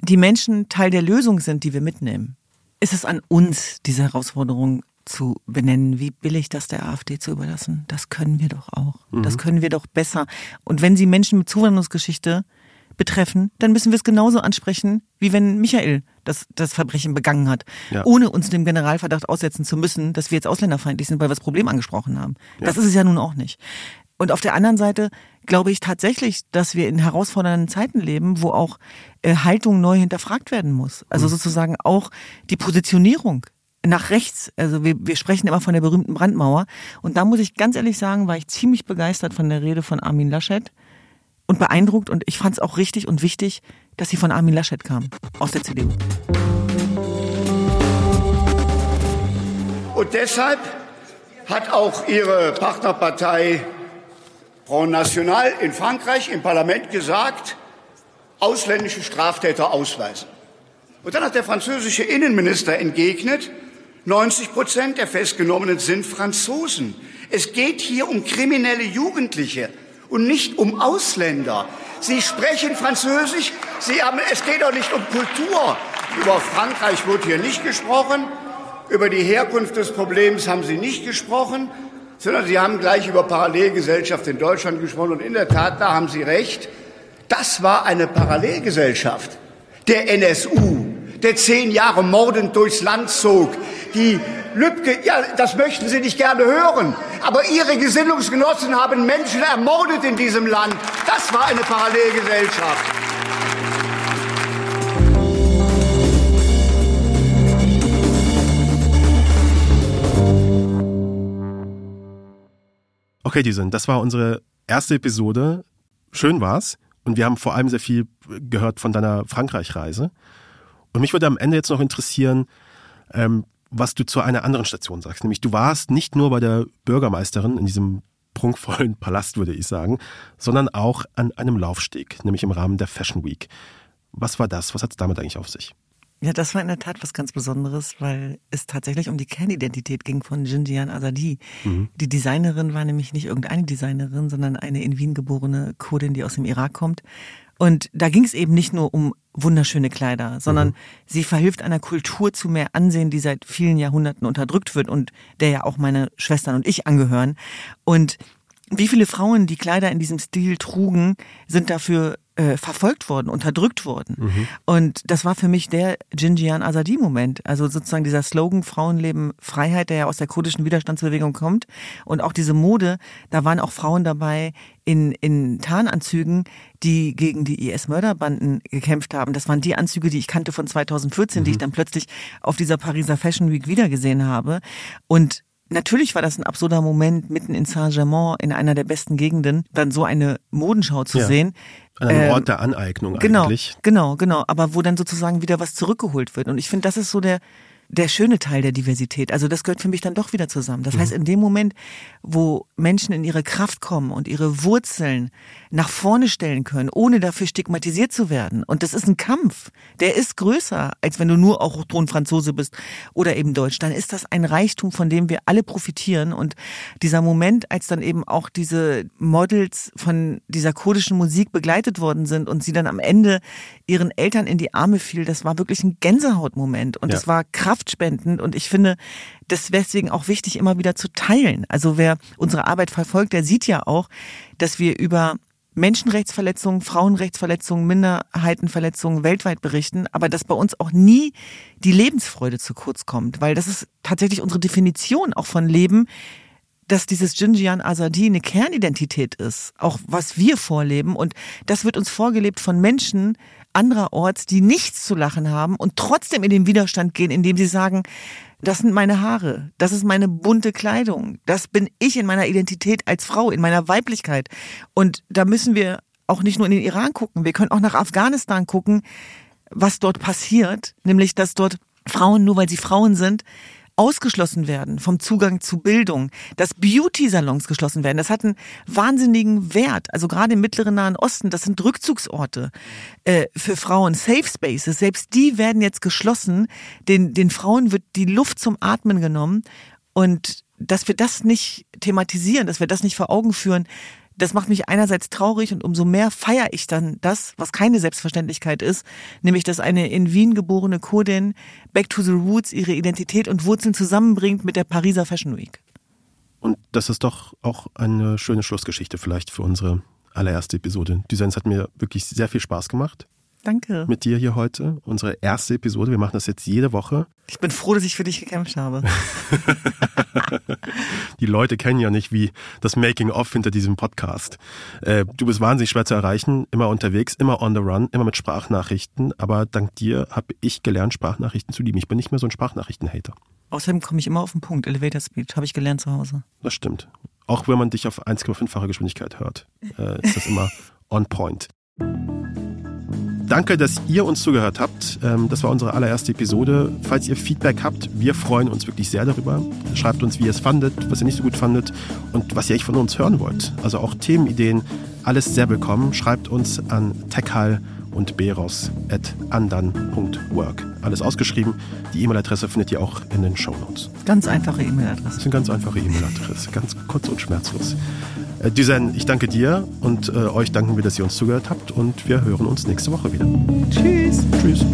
Speaker 1: die Menschen Teil der Lösung sind, die wir mitnehmen. Ist es an uns, diese Herausforderung zu benennen, wie billig das der AfD zu überlassen? Das können wir doch auch. Mhm. Das können wir doch besser. Und wenn Sie Menschen mit Zuwanderungsgeschichte betreffen, dann müssen wir es genauso ansprechen, wie wenn Michael das, das Verbrechen begangen hat, ja. ohne uns dem Generalverdacht aussetzen zu müssen, dass wir jetzt ausländerfeindlich sind, weil wir das Problem angesprochen haben. Ja. Das ist es ja nun auch nicht. Und auf der anderen Seite glaube ich tatsächlich, dass wir in herausfordernden Zeiten leben, wo auch äh, Haltung neu hinterfragt werden muss. Also mhm. sozusagen auch die Positionierung nach rechts. Also wir, wir sprechen immer von der berühmten Brandmauer. Und da muss ich ganz ehrlich sagen, war ich ziemlich begeistert von der Rede von Armin Laschet und beeindruckt und ich fand es auch richtig und wichtig, dass sie von Armin Laschet kam, aus der CDU.
Speaker 3: Und deshalb hat auch ihre Partnerpartei Front National in Frankreich im Parlament gesagt, ausländische Straftäter ausweisen. Und dann hat der französische Innenminister entgegnet, 90 Prozent der Festgenommenen sind Franzosen. Es geht hier um kriminelle Jugendliche und nicht um Ausländer. Sie sprechen Französisch, Sie haben, es geht doch nicht um Kultur. Über Frankreich wird hier nicht gesprochen, über die Herkunft des Problems haben Sie nicht gesprochen, sondern Sie haben gleich über Parallelgesellschaft in Deutschland gesprochen. Und in der Tat, da haben Sie recht, das war eine Parallelgesellschaft der NSU, der zehn Jahre mordend durchs Land zog, die Lübcke, ja, das möchten Sie nicht gerne hören. Aber Ihre Gesinnungsgenossen haben Menschen ermordet in diesem Land. Das war eine Parallelgesellschaft.
Speaker 2: Okay, Diesen, das war unsere erste Episode. Schön war's. Und wir haben vor allem sehr viel gehört von deiner Frankreich-Reise. Und mich würde am Ende jetzt noch interessieren, ähm, was du zu einer anderen Station sagst. Nämlich du warst nicht nur bei der Bürgermeisterin in diesem prunkvollen [laughs] Palast, würde ich sagen, sondern auch an einem Laufsteg, nämlich im Rahmen der Fashion Week. Was war das? Was hat es damit eigentlich auf sich?
Speaker 1: Ja, das war in der Tat was ganz Besonderes, weil es tatsächlich um die Kernidentität ging von Jinjian Azadi. Mhm. Die Designerin war nämlich nicht irgendeine Designerin, sondern eine in Wien geborene Kurdin, die aus dem Irak kommt. Und da ging es eben nicht nur um wunderschöne Kleider, sondern mhm. sie verhilft einer Kultur zu mehr Ansehen, die seit vielen Jahrhunderten unterdrückt wird und der ja auch meine Schwestern und ich angehören. Und wie viele Frauen, die Kleider in diesem Stil trugen, sind dafür äh, verfolgt worden, unterdrückt worden. Mhm. Und das war für mich der Jinjian Azadi-Moment. Also sozusagen dieser Slogan Frauenleben Freiheit, der ja aus der kurdischen Widerstandsbewegung kommt. Und auch diese Mode, da waren auch Frauen dabei in, in Tarnanzügen, die gegen die IS-Mörderbanden gekämpft haben. Das waren die Anzüge, die ich kannte von 2014, mhm. die ich dann plötzlich auf dieser Pariser Fashion Week wiedergesehen habe. Und Natürlich war das ein absurder Moment, mitten in Saint-Germain, in einer der besten Gegenden, dann so eine Modenschau zu ja. sehen.
Speaker 2: An einem ähm, Ort der Aneignung
Speaker 1: genau,
Speaker 2: eigentlich.
Speaker 1: Genau, genau. Aber wo dann sozusagen wieder was zurückgeholt wird. Und ich finde, das ist so der, der schöne Teil der Diversität. Also das gehört für mich dann doch wieder zusammen. Das mhm. heißt, in dem Moment, wo Menschen in ihre Kraft kommen und ihre Wurzeln nach vorne stellen können, ohne dafür stigmatisiert zu werden. Und das ist ein Kampf. Der ist größer, als wenn du nur auch Franzose bist oder eben Deutsch. Dann ist das ein Reichtum, von dem wir alle profitieren. Und dieser Moment, als dann eben auch diese Models von dieser kurdischen Musik begleitet worden sind und sie dann am Ende ihren Eltern in die Arme fiel, das war wirklich ein Gänsehautmoment. Und es ja. war kraftspendend. Und ich finde, das deswegen auch wichtig, immer wieder zu teilen. Also wer unsere Arbeit verfolgt, der sieht ja auch, dass wir über Menschenrechtsverletzungen, Frauenrechtsverletzungen, Minderheitenverletzungen weltweit berichten, aber dass bei uns auch nie die Lebensfreude zu kurz kommt, weil das ist tatsächlich unsere Definition auch von Leben, dass dieses Jinjian Azadi eine Kernidentität ist, auch was wir vorleben und das wird uns vorgelebt von Menschen andererorts, die nichts zu lachen haben und trotzdem in den Widerstand gehen, indem sie sagen, das sind meine Haare, das ist meine bunte Kleidung, das bin ich in meiner Identität als Frau, in meiner Weiblichkeit. Und da müssen wir auch nicht nur in den Iran gucken, wir können auch nach Afghanistan gucken, was dort passiert, nämlich dass dort Frauen, nur weil sie Frauen sind, ausgeschlossen werden vom Zugang zu Bildung, dass Beauty-Salons geschlossen werden. Das hat einen wahnsinnigen Wert. Also gerade im mittleren Nahen Osten, das sind Rückzugsorte äh, für Frauen, Safe Spaces. Selbst die werden jetzt geschlossen. Den, den Frauen wird die Luft zum Atmen genommen. Und dass wir das nicht thematisieren, dass wir das nicht vor Augen führen, das macht mich einerseits traurig und umso mehr feiere ich dann das, was keine Selbstverständlichkeit ist, nämlich dass eine in Wien geborene Kurdin Back to the Roots ihre Identität und Wurzeln zusammenbringt mit der Pariser Fashion Week.
Speaker 2: Und das ist doch auch eine schöne Schlussgeschichte vielleicht für unsere allererste Episode. Designs hat mir wirklich sehr viel Spaß gemacht.
Speaker 1: Danke.
Speaker 2: Mit dir hier heute. Unsere erste Episode. Wir machen das jetzt jede Woche.
Speaker 1: Ich bin froh, dass ich für dich gekämpft habe. [laughs]
Speaker 2: Die Leute kennen ja nicht, wie das Making-of hinter diesem Podcast. Äh, du bist wahnsinnig schwer zu erreichen, immer unterwegs, immer on the run, immer mit Sprachnachrichten. Aber dank dir habe ich gelernt, Sprachnachrichten zu lieben. Ich bin nicht mehr so ein Sprachnachrichten-Hater.
Speaker 1: Außerdem komme ich immer auf den Punkt. Elevator Speed habe ich gelernt zu Hause.
Speaker 2: Das stimmt. Auch wenn man dich auf 1,5-fache Geschwindigkeit hört, äh, ist das immer [laughs] on point. Danke, dass ihr uns zugehört habt. Ähm, das war unsere allererste Episode. Falls ihr Feedback habt, wir freuen uns wirklich sehr darüber. Schreibt uns, wie ihr es fandet, was ihr nicht so gut fandet und was ihr echt von uns hören wollt. Also auch Themenideen, alles sehr willkommen. Schreibt uns an techhall und beros.andan.work. Alles ausgeschrieben. Die E-Mail-Adresse findet ihr auch in den Show Notes.
Speaker 1: Ganz einfache E-Mail-Adresse.
Speaker 2: Das ist eine ganz einfache E-Mail-Adresse. Ganz kurz und schmerzlos. Äh, Düsen, ich danke dir und äh, euch danken wir, dass ihr uns zugehört habt und wir hören uns nächste Woche wieder.
Speaker 1: Tschüss.
Speaker 2: Tschüss.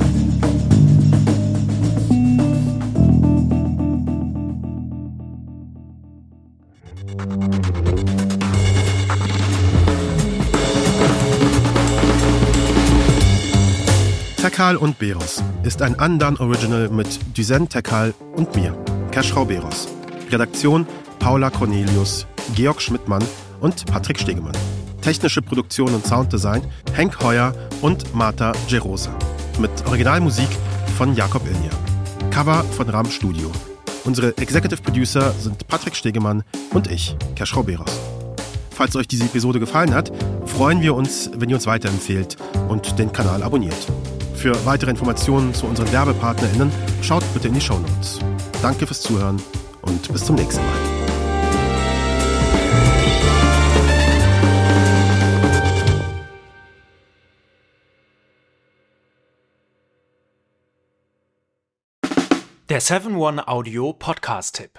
Speaker 2: Tekal und Beros ist ein Andan Original mit Duzen Tekal und mir, Keschrau Beros. Redaktion Paula Cornelius, Georg Schmidtmann und Patrick Stegemann. Technische Produktion und Sounddesign Henk Heuer und Marta Gerosa. Mit Originalmusik von Jakob Ilja. Cover von Ram Studio. Unsere Executive Producer sind Patrick Stegemann und ich, Keschrau Beros. Falls euch diese Episode gefallen hat, freuen wir uns, wenn ihr uns weiterempfehlt und den Kanal abonniert. Für weitere Informationen zu unseren WerbepartnerInnen schaut bitte in die Show Notes. Danke fürs Zuhören und bis zum nächsten Mal.
Speaker 4: Der 7-One-Audio-Podcast-Tipp.